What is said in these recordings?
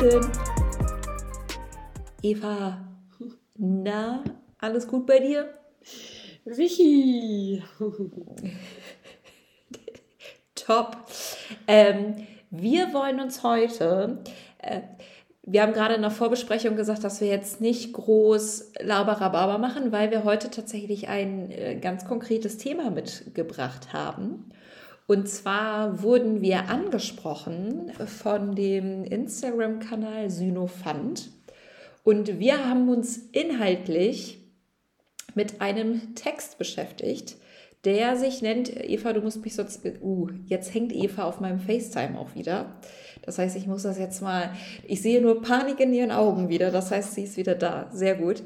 Willen. Eva, na, alles gut bei dir? Sichi. Top. Ähm, wir wollen uns heute, äh, wir haben gerade in der Vorbesprechung gesagt, dass wir jetzt nicht groß Laberababa machen, weil wir heute tatsächlich ein äh, ganz konkretes Thema mitgebracht haben. Und zwar wurden wir angesprochen von dem Instagram-Kanal Synofund. Und wir haben uns inhaltlich mit einem Text beschäftigt, der sich nennt, Eva, du musst mich sonst, uh, jetzt hängt Eva auf meinem FaceTime auch wieder. Das heißt, ich muss das jetzt mal, ich sehe nur Panik in ihren Augen wieder, das heißt, sie ist wieder da. Sehr gut.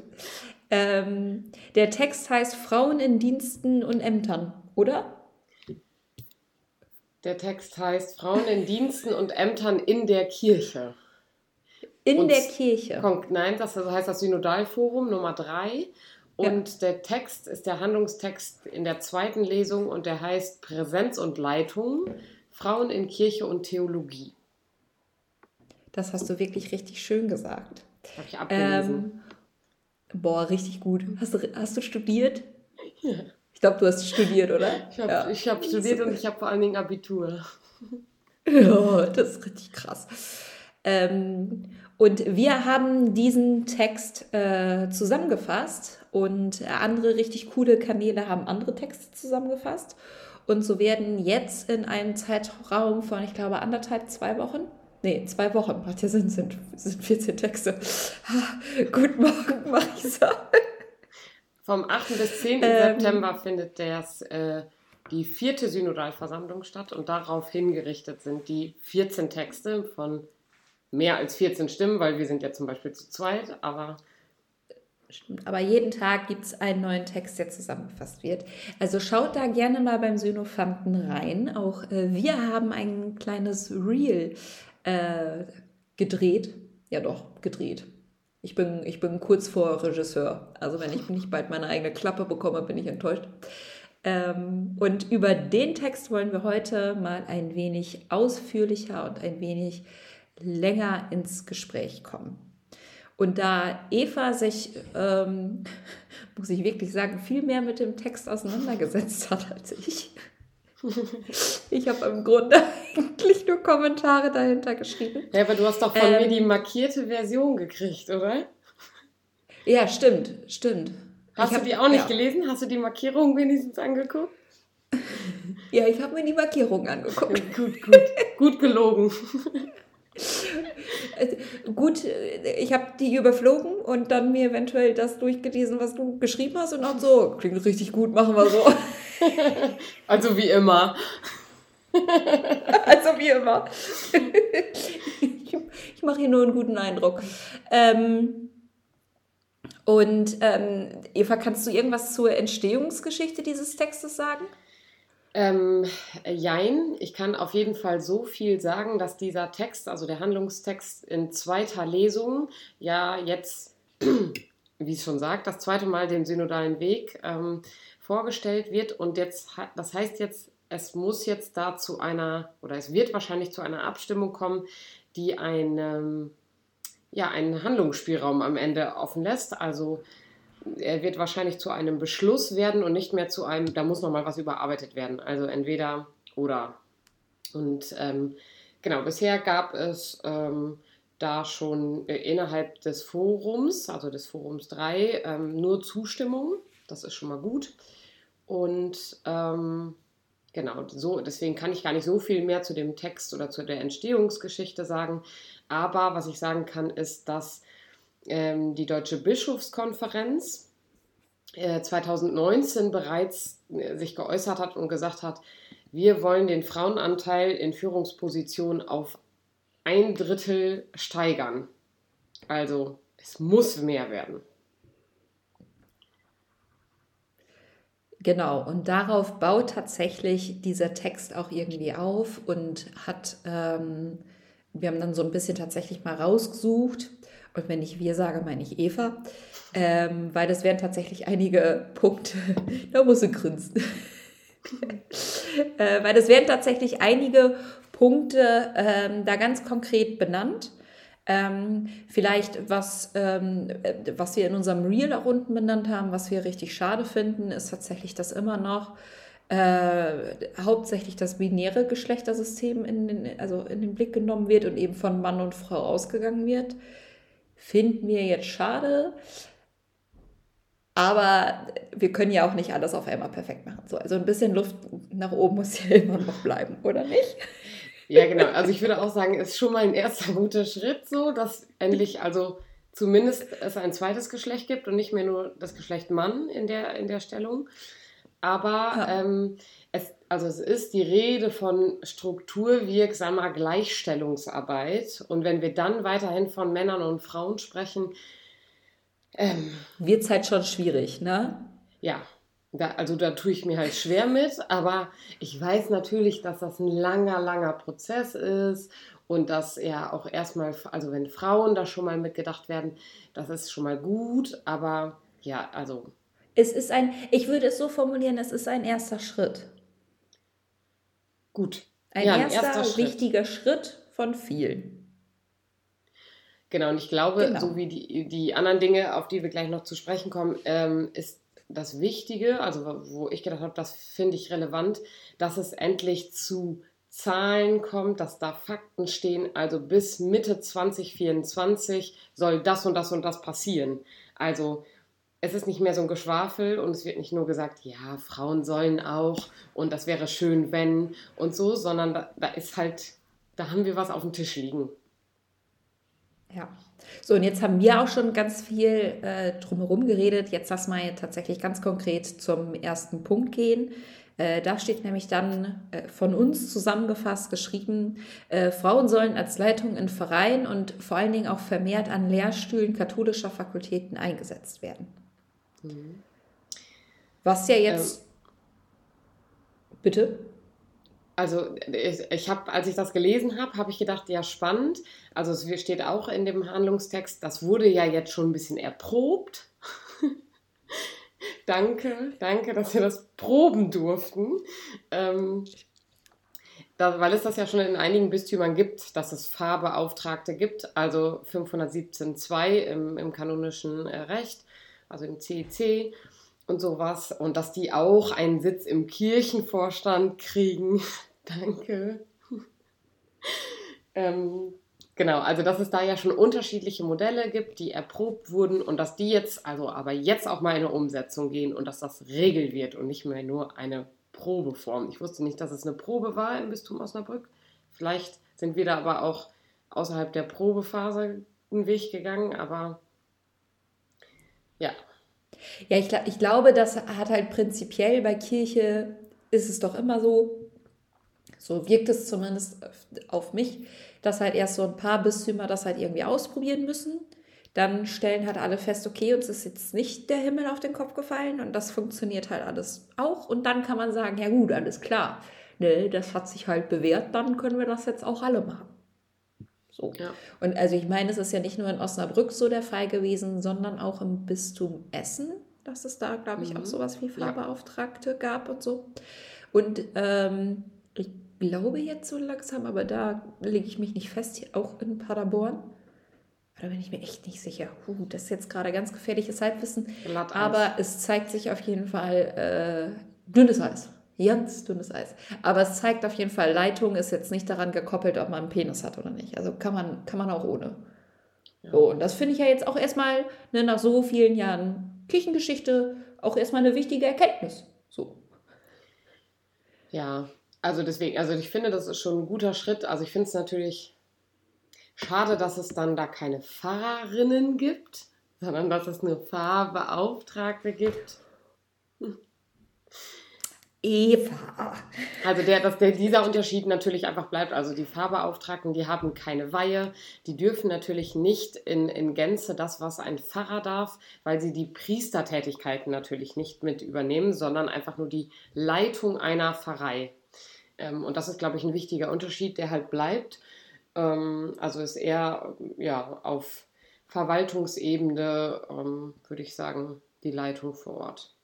Ähm, der Text heißt Frauen in Diensten und Ämtern, oder? Der Text heißt Frauen in Diensten und Ämtern in der Kirche. In und der Kirche? Nein, das heißt das Synodalforum Nummer 3. Und ja. der Text ist der Handlungstext in der zweiten Lesung und der heißt Präsenz und Leitung, Frauen in Kirche und Theologie. Das hast du wirklich richtig schön gesagt. Habe ich abgelesen. Ähm, boah, richtig gut. Hast du, hast du studiert? Ja. Ich glaube, du hast studiert, oder? Ich habe ja. hab studiert und ich habe vor allen Dingen Abitur. Ja, das ist richtig krass. Ähm, und wir haben diesen Text äh, zusammengefasst und andere richtig coole Kanäle haben andere Texte zusammengefasst. Und so werden jetzt in einem Zeitraum von, ich glaube, anderthalb, zwei Wochen, nee, zwei Wochen, macht ja Sinn, sind, sind 14 Texte. Ah, guten Morgen, Marisa. Vom 8. bis 10. Ähm, September findet das, äh, die vierte Synodalversammlung statt und darauf hingerichtet sind die 14 Texte von mehr als 14 Stimmen, weil wir sind ja zum Beispiel zu zweit, aber Stimmt, aber jeden Tag gibt es einen neuen Text, der zusammengefasst wird. Also schaut da gerne mal beim Synofanten rein. Auch äh, wir haben ein kleines Reel äh, gedreht. Ja doch, gedreht. Ich bin, ich bin kurz vor Regisseur. Also wenn ich nicht bald meine eigene Klappe bekomme, bin ich enttäuscht. Ähm, und über den Text wollen wir heute mal ein wenig ausführlicher und ein wenig länger ins Gespräch kommen. Und da Eva sich, ähm, muss ich wirklich sagen, viel mehr mit dem Text auseinandergesetzt hat als ich. Ich habe im Grunde eigentlich nur Kommentare dahinter geschrieben. Ja, aber du hast doch von ähm, mir die markierte Version gekriegt, oder? Ja, stimmt, stimmt. Hast ich du die auch nicht ja. gelesen? Hast du die Markierung wenigstens angeguckt? Ja, ich habe mir die Markierung angeguckt. gut, gut. Gut gelogen. Äh, gut, äh, ich habe die überflogen und dann mir eventuell das durchgelesen, was du geschrieben hast und auch so, klingt richtig gut, machen wir so. Also wie immer. Also wie immer. Ich, ich mache hier nur einen guten Eindruck. Ähm, und ähm, Eva, kannst du irgendwas zur Entstehungsgeschichte dieses Textes sagen? Ähm, jein, ich kann auf jeden Fall so viel sagen, dass dieser Text, also der Handlungstext in zweiter Lesung, ja jetzt, wie es schon sagt, das zweite Mal den synodalen Weg ähm, vorgestellt wird. Und jetzt, das heißt jetzt, es muss jetzt da zu einer, oder es wird wahrscheinlich zu einer Abstimmung kommen, die einen, ja, einen Handlungsspielraum am Ende offen lässt. Also er wird wahrscheinlich zu einem Beschluss werden und nicht mehr zu einem, da muss nochmal was überarbeitet werden. Also entweder oder. Und ähm, genau, bisher gab es ähm, da schon äh, innerhalb des Forums, also des Forums 3, ähm, nur Zustimmung. Das ist schon mal gut. Und ähm, genau, so, deswegen kann ich gar nicht so viel mehr zu dem Text oder zu der Entstehungsgeschichte sagen. Aber was ich sagen kann, ist, dass ähm, die Deutsche Bischofskonferenz äh, 2019 bereits äh, sich geäußert hat und gesagt hat, wir wollen den Frauenanteil in Führungspositionen auf ein Drittel steigern. Also es muss mehr werden. Genau, und darauf baut tatsächlich dieser Text auch irgendwie auf und hat, ähm, wir haben dann so ein bisschen tatsächlich mal rausgesucht, und wenn ich wir sage, meine ich Eva, ähm, weil das wären tatsächlich einige Punkte, da muss sie grinsen. äh, weil das wären tatsächlich einige Punkte ähm, da ganz konkret benannt. Ähm, vielleicht, was, ähm, was wir in unserem Reel auch unten benannt haben, was wir richtig schade finden, ist tatsächlich, dass immer noch äh, hauptsächlich das binäre Geschlechtersystem in den, also in den Blick genommen wird und eben von Mann und Frau ausgegangen wird. Finden wir jetzt schade. Aber wir können ja auch nicht alles auf einmal perfekt machen. So, also ein bisschen Luft nach oben muss ja immer noch bleiben, oder nicht? Ja, genau. Also ich würde auch sagen, ist schon mal ein erster guter Schritt so, dass endlich also zumindest es ein zweites Geschlecht gibt und nicht mehr nur das Geschlecht Mann in der, in der Stellung. Aber ja. ähm, es, also es ist die Rede von strukturwirksamer Gleichstellungsarbeit. Und wenn wir dann weiterhin von Männern und Frauen sprechen, ähm, wird es halt schon schwierig, ne? Ja, da, also da tue ich mir halt schwer mit, aber ich weiß natürlich, dass das ein langer, langer Prozess ist und dass ja auch erstmal, also wenn Frauen da schon mal mitgedacht werden, das ist schon mal gut, aber ja, also es ist ein, ich würde es so formulieren, es ist ein erster Schritt. Gut. Ein, ja, erster, erster wichtiger Schritt von vielen. Genau, und ich glaube, genau. so wie die, die anderen Dinge, auf die wir gleich noch zu sprechen kommen, ähm, ist das Wichtige, also wo ich gedacht habe, das finde ich relevant, dass es endlich zu Zahlen kommt, dass da Fakten stehen, also bis Mitte 2024 soll das und das und das passieren. Also es ist nicht mehr so ein Geschwafel und es wird nicht nur gesagt, ja, Frauen sollen auch und das wäre schön, wenn und so, sondern da, da ist halt, da haben wir was auf dem Tisch liegen. Ja. So, und jetzt haben wir auch schon ganz viel äh, drumherum geredet. Jetzt lass mal tatsächlich ganz konkret zum ersten Punkt gehen. Äh, da steht nämlich dann äh, von uns zusammengefasst geschrieben, äh, Frauen sollen als Leitung in Vereinen und vor allen Dingen auch vermehrt an Lehrstühlen katholischer Fakultäten eingesetzt werden. Mhm. Was ja jetzt. Ähm, bitte? Also ich, ich habe, als ich das gelesen habe, habe ich gedacht, ja spannend. Also es steht auch in dem Handlungstext, das wurde ja jetzt schon ein bisschen erprobt. danke, danke, dass wir das proben durften. Ähm, da, weil es das ja schon in einigen Bistümern gibt, dass es Fahrbeauftragte gibt, also 517.2 im, im kanonischen äh, Recht also im CEC und sowas. Und dass die auch einen Sitz im Kirchenvorstand kriegen. Danke. ähm, genau, also dass es da ja schon unterschiedliche Modelle gibt, die erprobt wurden und dass die jetzt, also aber jetzt auch mal in eine Umsetzung gehen und dass das Regel wird und nicht mehr nur eine Probeform. Ich wusste nicht, dass es eine Probe war im Bistum Osnabrück. Vielleicht sind wir da aber auch außerhalb der Probephase einen Weg gegangen, aber ja. Ja, ich, ich glaube, das hat halt prinzipiell bei Kirche ist es doch immer so, so wirkt es zumindest auf mich, dass halt erst so ein paar Bistümer das halt irgendwie ausprobieren müssen. Dann stellen halt alle fest, okay, uns ist jetzt nicht der Himmel auf den Kopf gefallen und das funktioniert halt alles auch. Und dann kann man sagen, ja gut, alles klar, ne, das hat sich halt bewährt, dann können wir das jetzt auch alle machen. So. Ja. Und also ich meine, es ist ja nicht nur in Osnabrück so der Fall gewesen, sondern auch im Bistum Essen, dass es da, glaube ich, mhm. auch sowas wie Fahrbeauftragte ja. gab und so. Und ähm, ich glaube jetzt so langsam, aber da lege ich mich nicht fest, auch in Paderborn. Da bin ich mir echt nicht sicher. Uh, das ist jetzt gerade ganz gefährliches Halbwissen. Aber es zeigt sich auf jeden Fall äh, dünnes Eis ganz dünnes Eis. Aber es zeigt auf jeden Fall, Leitung ist jetzt nicht daran gekoppelt, ob man einen Penis hat oder nicht. Also kann man, kann man auch ohne. Ja. So, und das finde ich ja jetzt auch erstmal ne, nach so vielen Jahren Kirchengeschichte auch erstmal eine wichtige Erkenntnis. So. Ja, also deswegen, also ich finde, das ist schon ein guter Schritt. Also ich finde es natürlich schade, dass es dann da keine Pfarrerinnen gibt, sondern dass es nur Pfarrbeauftragte gibt. Eva. Also der, dass der, dieser Unterschied natürlich einfach bleibt. Also die Fahrbeauftragten, die haben keine Weihe, die dürfen natürlich nicht in, in Gänze das, was ein Pfarrer darf, weil sie die Priestertätigkeiten natürlich nicht mit übernehmen, sondern einfach nur die Leitung einer Pfarrei. Ähm, und das ist, glaube ich, ein wichtiger Unterschied, der halt bleibt. Ähm, also ist eher ja, auf Verwaltungsebene, ähm, würde ich sagen, die Leitung vor Ort.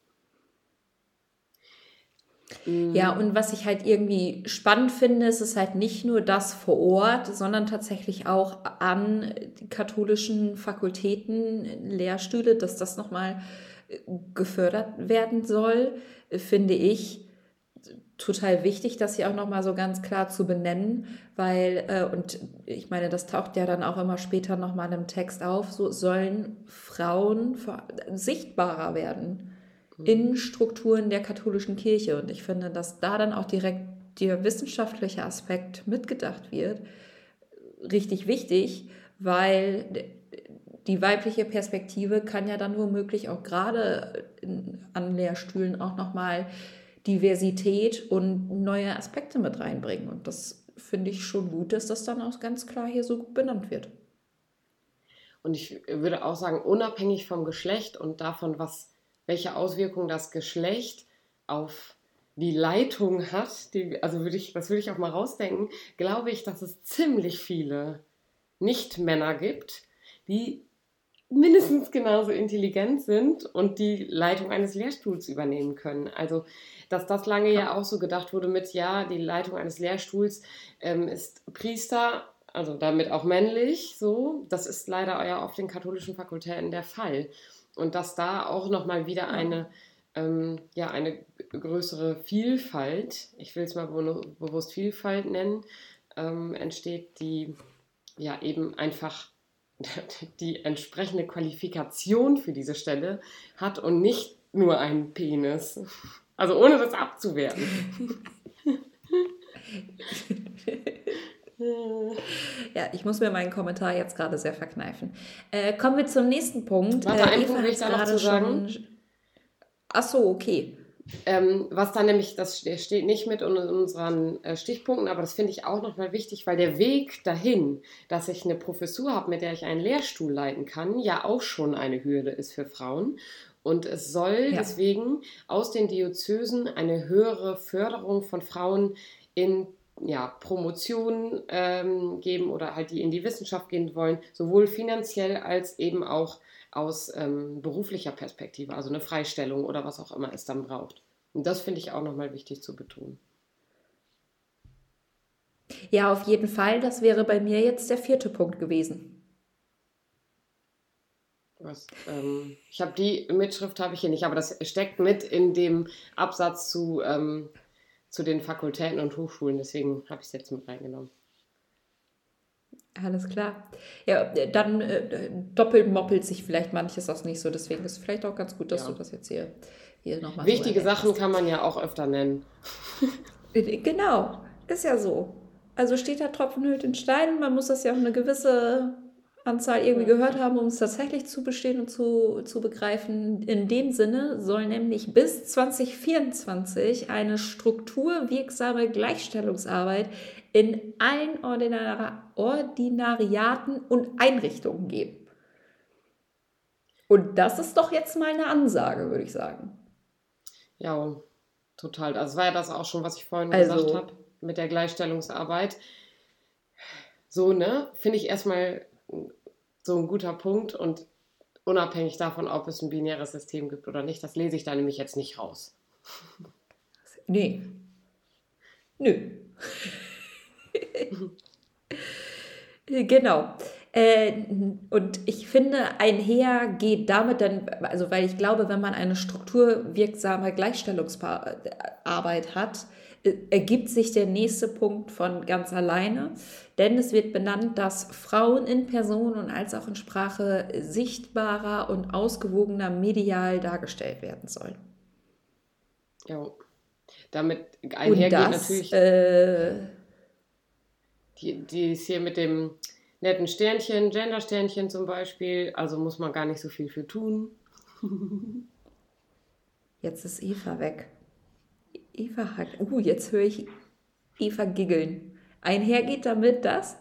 Ja, und was ich halt irgendwie spannend finde, ist es halt nicht nur das vor Ort, sondern tatsächlich auch an katholischen Fakultäten, Lehrstühle, dass das nochmal äh, gefördert werden soll, finde ich total wichtig, das hier auch nochmal so ganz klar zu benennen, weil, äh, und ich meine, das taucht ja dann auch immer später nochmal im Text auf, so sollen Frauen sichtbarer werden mhm. In Strukturen der katholischen Kirche. Und ich finde, dass da dann auch direkt der wissenschaftliche Aspekt mitgedacht wird, richtig wichtig, weil die weibliche Perspektive kann ja dann womöglich auch gerade an Lehrstühlen auch nochmal mal Diversität und neue Aspekte mit reinbringen. Und das finde ich schon gut, dass das dann auch ganz klar hier so benannt wird. Und ich würde auch sagen, unabhängig vom Geschlecht und davon, was, welche Auswirkungen das Geschlecht auf die Leitung hat, die, also würde ich, das würde ich auch mal rausdenken, glaube ich, dass es ziemlich viele Nicht-Männer gibt, die mindestens genauso intelligent sind und die Leitung eines Lehrstuhls übernehmen können. Also, dass das lange ja auch so gedacht wurde mit, ja, die Leitung eines Lehrstuhls ähm, ist Priester, also damit auch männlich, so. Das ist leider ja auf den katholischen Fakultäten der Fall. Und dass da auch nochmal wieder eine, ähm, ja, eine größere Vielfalt, ich will es mal bewusst Vielfalt nennen, ähm, entsteht, die ja eben einfach die entsprechende Qualifikation für diese Stelle hat und nicht nur einen Penis. Also ohne das abzuwerten. ja, ich muss mir meinen Kommentar jetzt gerade sehr verkneifen. Äh, kommen wir zum nächsten Punkt. Warte, äh, einen Punkt will ich da noch zu sagen. Schon... Ach so, okay. Ähm, was da nämlich, das steht nicht mit in unseren äh, Stichpunkten, aber das finde ich auch nochmal wichtig, weil der Weg dahin, dass ich eine Professur habe, mit der ich einen Lehrstuhl leiten kann, ja auch schon eine Hürde ist für Frauen. Und es soll ja. deswegen aus den Diözesen eine höhere Förderung von Frauen in ja, Promotion ähm, geben oder halt die in die Wissenschaft gehen wollen, sowohl finanziell als eben auch aus ähm, beruflicher Perspektive, also eine Freistellung oder was auch immer es dann braucht. Und das finde ich auch nochmal wichtig zu betonen. Ja, auf jeden Fall. Das wäre bei mir jetzt der vierte Punkt gewesen. Was, ähm, ich habe die Mitschrift habe ich hier nicht, aber das steckt mit in dem Absatz zu, ähm, zu den Fakultäten und Hochschulen. Deswegen habe ich es jetzt mit reingenommen. Alles klar. Ja, dann äh, doppelt moppelt sich vielleicht manches auch nicht so. Deswegen ist es vielleicht auch ganz gut, dass ja. du das jetzt hier, hier nochmal. Wichtige so Sachen kann man ja auch öfter nennen. Äh, genau, ist ja so. Also steht da Tropfen hüllt in Stein. Man muss das ja auch eine gewisse Anzahl irgendwie gehört haben, um es tatsächlich zu bestehen und zu, zu begreifen. In dem Sinne soll nämlich bis 2024 eine strukturwirksame Gleichstellungsarbeit in allen Ordinar Ordinariaten und Einrichtungen geben. Und das ist doch jetzt mal eine Ansage, würde ich sagen. Ja, total. Also war ja das auch schon, was ich vorhin also, gesagt habe mit der Gleichstellungsarbeit. So, ne? Finde ich erstmal so ein guter Punkt und unabhängig davon, ob es ein binäres System gibt oder nicht, das lese ich da nämlich jetzt nicht raus. Nee. Nö. genau. Äh, und ich finde, einher geht damit dann, also weil ich glaube, wenn man eine strukturwirksame Gleichstellungsarbeit hat, ergibt sich der nächste Punkt von ganz alleine, denn es wird benannt, dass Frauen in Person und als auch in Sprache sichtbarer und ausgewogener medial dargestellt werden sollen. Ja, damit einhergeht das, natürlich äh, die, die ist hier mit dem netten Sternchen, Gender-Sternchen zum Beispiel, also muss man gar nicht so viel für tun. Jetzt ist Eva weg. Eva hat. Uh, jetzt höre ich Eva giggeln. Einhergeht damit das?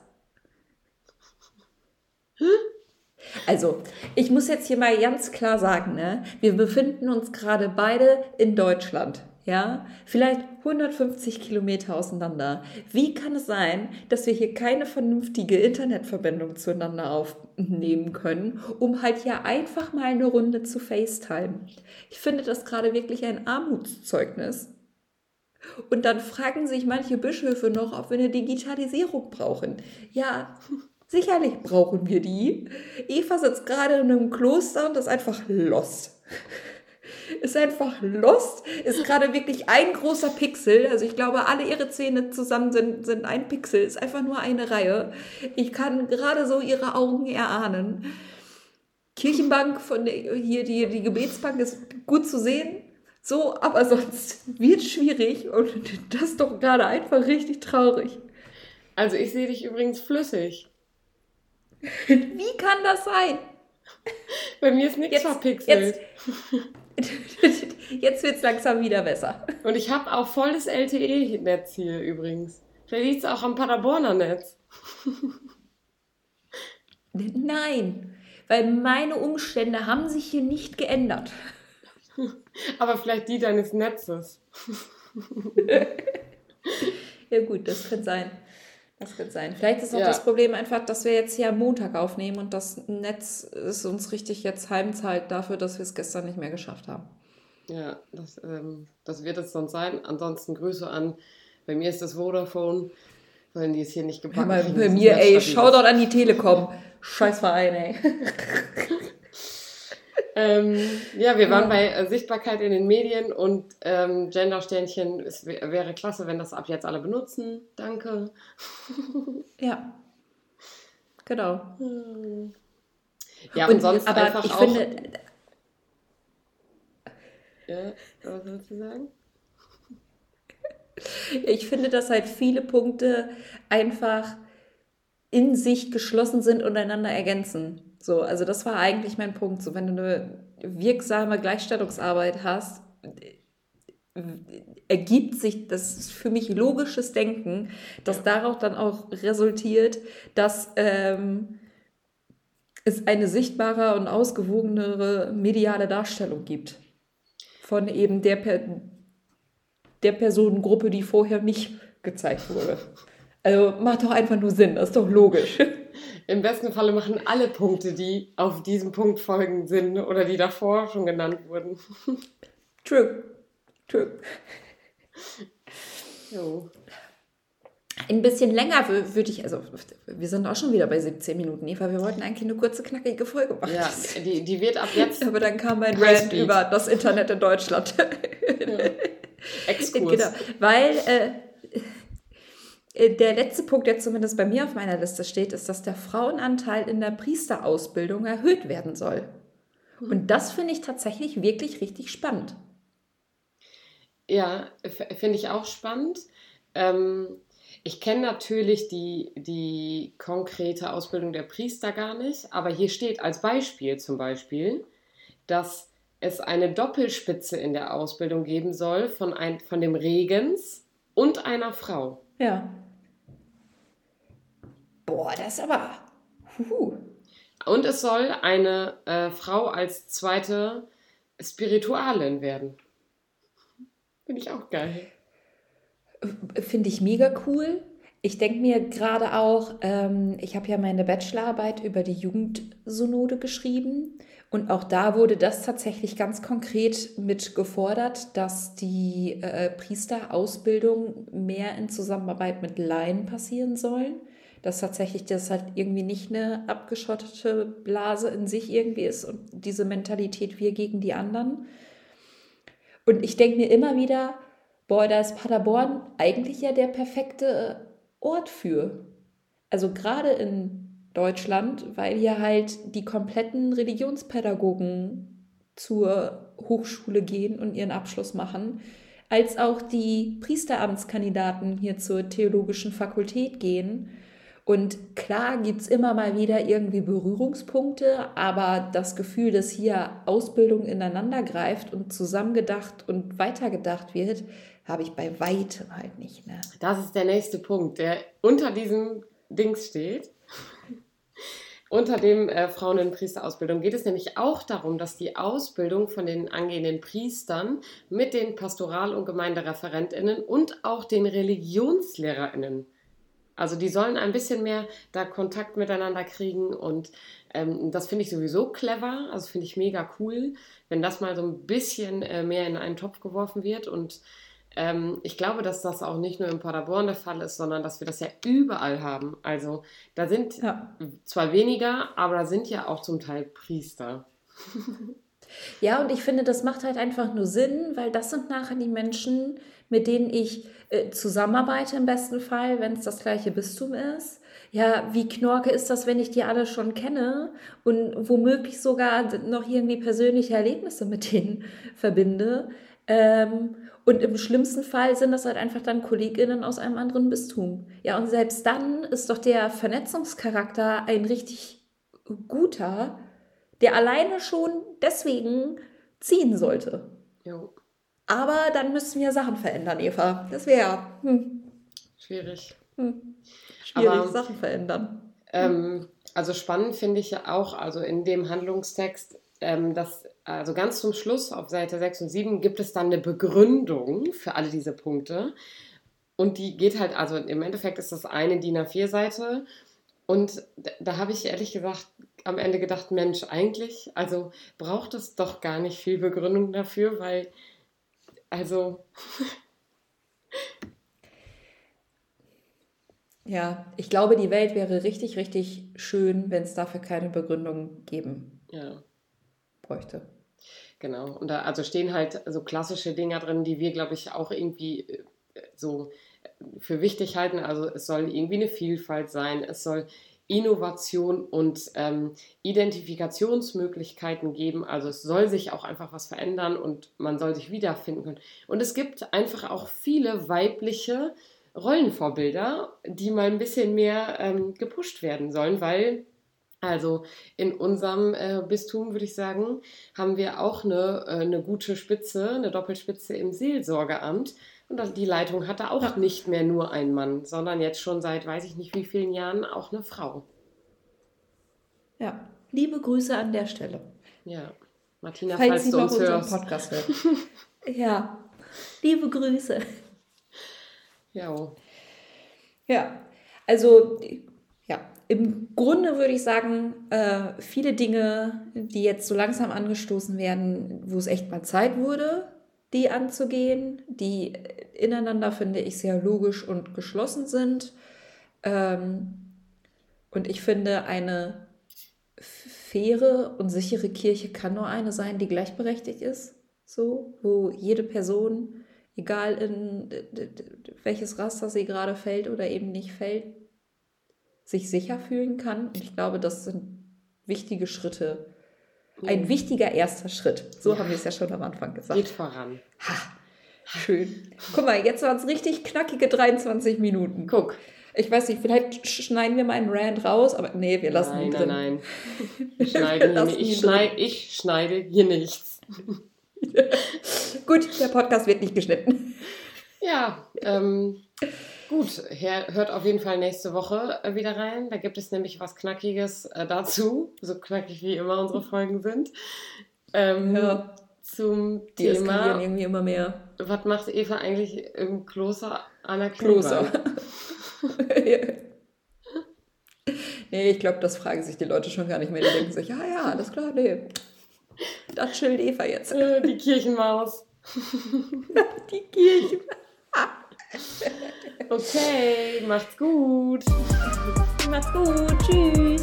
Also, ich muss jetzt hier mal ganz klar sagen, ne? wir befinden uns gerade beide in Deutschland, ja, vielleicht 150 Kilometer auseinander. Wie kann es sein, dass wir hier keine vernünftige Internetverbindung zueinander aufnehmen können, um halt hier einfach mal eine Runde zu FaceTime? Ich finde das gerade wirklich ein Armutszeugnis Und dann fragen sich manche Bischöfe noch, ob wir eine Digitalisierung brauchen. Ja, sicherlich brauchen wir die. Eva sitzt gerade in einem Kloster und ist einfach lost. Ist einfach lost, ist gerade wirklich ein großer Pixel. Also ich glaube, alle ihre Zähne zusammen sind, sind ein Pixel, ist einfach nur eine Reihe. Ich kann gerade so ihre Augen erahnen. Kirchenbank von der, hier, die, die Gebetsbank ist gut zu sehen. So, aber sonst wird schwierig und das ist doch gerade einfach richtig traurig. Also ich sehe dich übrigens flüssig. Wie kann das sein? Bei mir ist nichts verpixelt. Jetzt, jetzt wird es langsam wieder besser. Und ich habe auch volles LTE-Netz hier übrigens. Vielleicht liegt es auch am Paderborner Netz. Nein, weil meine Umstände haben sich hier nicht geändert. Aber vielleicht die deines Netzes. ja gut, das könnte sein. Das könnte sein. Vielleicht ist auch ja. das Problem einfach, dass wir jetzt hier am Montag aufnehmen und das Netz ist uns richtig jetzt heimzahlt dafür, dass wir es gestern nicht mehr geschafft haben. Ja, das, ähm, das wird es sonst sein. Ansonsten Grüße an, bei mir ist das Vodafone, weil die es hier nicht gebacken ja, Bei mir, ey, schau dort an die Telekom. Scheiß Verein, ey. ähm, ja, wir waren bei äh, Sichtbarkeit in den Medien und ähm, Gender-Sternchen, es wäre klasse, wenn das ab jetzt alle benutzen. Danke. ja. Genau. Ja, und, und sonst aber einfach ich auch... Finde, ja, was willst du sagen? Ich finde, dass halt viele Punkte einfach in sich geschlossen sind und einander ergänzen. So, also das war eigentlich mein Punkt. So, wenn du eine wirksame Gleichstellungsarbeit hast, ergibt sich, das für mich logisches Denken, dass daraus dann auch resultiert, dass ähm, es eine sichtbare und ausgewogenere mediale Darstellung gibt von eben der, per der Personengruppe, die vorher nicht gezeigt wurde. Also macht doch einfach nur Sinn, das ist doch logisch. Im besten Falle machen alle Punkte, die auf diesem Punkt folgen, Sinn oder die davor schon genannt wurden. True. True. Jo. Ein bisschen länger würde ich, also wir sind auch schon wieder bei 17 Minuten, Eva. Wir wollten eigentlich eine kurze, knackige Folge machen. Ja, die, die wird ab jetzt. Aber dann kam mein Rant über das Internet in Deutschland. Ja. Exkurs. Genau, weil äh, äh, der letzte Punkt, der zumindest bei mir auf meiner Liste steht, ist, dass der Frauenanteil in der Priesterausbildung erhöht werden soll. Mhm. Und das finde ich tatsächlich wirklich richtig spannend. Ja, finde ich auch spannend. Ähm, ich kenne natürlich die, die konkrete Ausbildung der Priester gar nicht, aber hier steht als Beispiel zum Beispiel, dass es eine Doppelspitze in der Ausbildung geben soll von, ein, von dem Regens und einer Frau. Ja. Boah, das ist aber. Huhu. Und es soll eine äh, Frau als zweite Spiritualin werden. Finde ich auch geil. Finde ich mega cool. Ich denke mir gerade auch, ähm, ich habe ja meine Bachelorarbeit über die Jugendsynode geschrieben und auch da wurde das tatsächlich ganz konkret mit gefordert, dass die äh, Priesterausbildung mehr in Zusammenarbeit mit Laien passieren sollen dass tatsächlich das halt irgendwie nicht eine abgeschottete Blase in sich irgendwie ist und diese Mentalität wir gegen die anderen. Und ich denke mir immer wieder, boah, da ist Paderborn eigentlich ja der perfekte Ort für. Also gerade in Deutschland, weil hier halt die kompletten Religionspädagogen zur Hochschule gehen und ihren Abschluss machen, als auch die Priesteramtskandidaten hier zur theologischen Fakultät gehen und klar gibt es immer mal wieder irgendwie Berührungspunkte, aber das Gefühl, dass hier Ausbildung ineinander greift und zusammengedacht und weitergedacht wird, habe ich bei weitem halt nicht. Ne? Das ist der nächste Punkt, der unter diesem Dings steht. Unter dem äh, Frauen- in Priesterausbildung geht es nämlich auch darum, dass die Ausbildung von den angehenden Priestern mit den Pastoral- und Gemeindereferentinnen und auch den Religionslehrerinnen also die sollen ein bisschen mehr da Kontakt miteinander kriegen und ähm, das finde ich sowieso clever, also finde ich mega cool, wenn das mal so ein bisschen äh, mehr in einen Topf geworfen wird und ähm, ich glaube, dass das auch nicht nur in Paderborn der Fall ist, sondern dass wir das ja überall haben. Also da sind ja. zwar weniger, aber da sind ja auch zum Teil Priester. Ja, und ich finde, das macht halt einfach nur Sinn, weil das sind nachher die Menschen, mit denen ich äh, zusammenarbeite im besten Fall, wenn es das gleiche Bistum ist. Ja, wie knorke ist das, wenn ich die alle schon kenne und womöglich sogar noch irgendwie persönliche Erlebnisse mit denen verbinde. Ähm, und im schlimmsten Fall sind das halt einfach dann KollegInnen aus einem anderen Bistum. Ja, und selbst dann ist doch der Vernetzungscharakter ein richtig guter, der alleine schon deswegen ziehen sollte. Jo. Aber dann müssen wir Sachen verändern, Eva. Das wäre hm. schwierig. Hm. Schwierig, Aber, Sachen verändern. Ähm, also spannend finde ich ja auch, also in dem Handlungstext, ähm, dass also ganz zum Schluss auf Seite 6 und 7 gibt es dann eine Begründung für alle diese Punkte. Und die geht halt, also im Endeffekt ist das eine DIN A4-Seite. Und da habe ich ehrlich gesagt am Ende gedacht, Mensch, eigentlich, also braucht es doch gar nicht viel Begründung dafür, weil, also. ja, ich glaube, die Welt wäre richtig, richtig schön, wenn es dafür keine Begründung geben ja. bräuchte. Genau, und da also stehen halt so klassische Dinger drin, die wir, glaube ich, auch irgendwie äh, so für wichtig halten. Also es soll irgendwie eine Vielfalt sein, es soll Innovation und ähm, Identifikationsmöglichkeiten geben. Also es soll sich auch einfach was verändern und man soll sich wiederfinden können. Und es gibt einfach auch viele weibliche Rollenvorbilder, die mal ein bisschen mehr ähm, gepusht werden sollen, weil also in unserem äh, Bistum, würde ich sagen, haben wir auch eine, äh, eine gute Spitze, eine Doppelspitze im Seelsorgeamt. Und die Leitung hatte auch ja. nicht mehr nur ein Mann, sondern jetzt schon seit weiß ich nicht wie vielen Jahren auch eine Frau. Ja, liebe Grüße an der Stelle. Ja, Martina, falls, falls du uns hörst. Podcast hört. ja, liebe Grüße. Ja. Ja, also ja, im Grunde würde ich sagen, äh, viele Dinge, die jetzt so langsam angestoßen werden, wo es echt mal Zeit wurde, die anzugehen, die ineinander, finde ich, sehr logisch und geschlossen sind. Ähm, und ich finde, eine faire und sichere Kirche kann nur eine sein, die gleichberechtigt ist. So, wo jede Person, egal in welches Raster sie gerade fällt oder eben nicht fällt, sich sicher fühlen kann. Und ich glaube, das sind wichtige Schritte ein wichtiger erster Schritt. So ja. haben wir es ja schon am Anfang gesagt. Geht voran. Ha, schön. Guck mal, jetzt waren es richtig knackige 23 Minuten. Guck. Ich weiß nicht, vielleicht schneiden wir meinen Rand raus, aber nee, wir lassen nein, ihn drin. Nein, nein, schneiden ich, schneid, ich schneide hier nichts. Gut, der Podcast wird nicht geschnitten. Ja, ähm, Gut, hört auf jeden Fall nächste Woche äh, wieder rein. Da gibt es nämlich was Knackiges äh, dazu, so knackig wie immer unsere Folgen sind. Ähm, ja. Zum Die Thema. irgendwie immer mehr. Was macht Eva eigentlich im Kloster Anna Kloster? nee, ich glaube, das fragen sich die Leute schon gar nicht mehr. Die denken sich, ja, ja, alles klar, nee. Da chillt Eva jetzt. Äh, die Kirchenmaus. die Kirchenmaus. Okay, macht's gut. Macht's gut. Tschüss.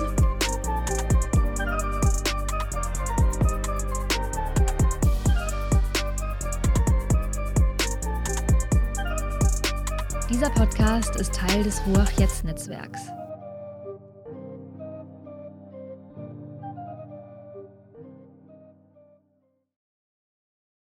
Dieser Podcast ist Teil des Ruach Jetzt Netzwerks.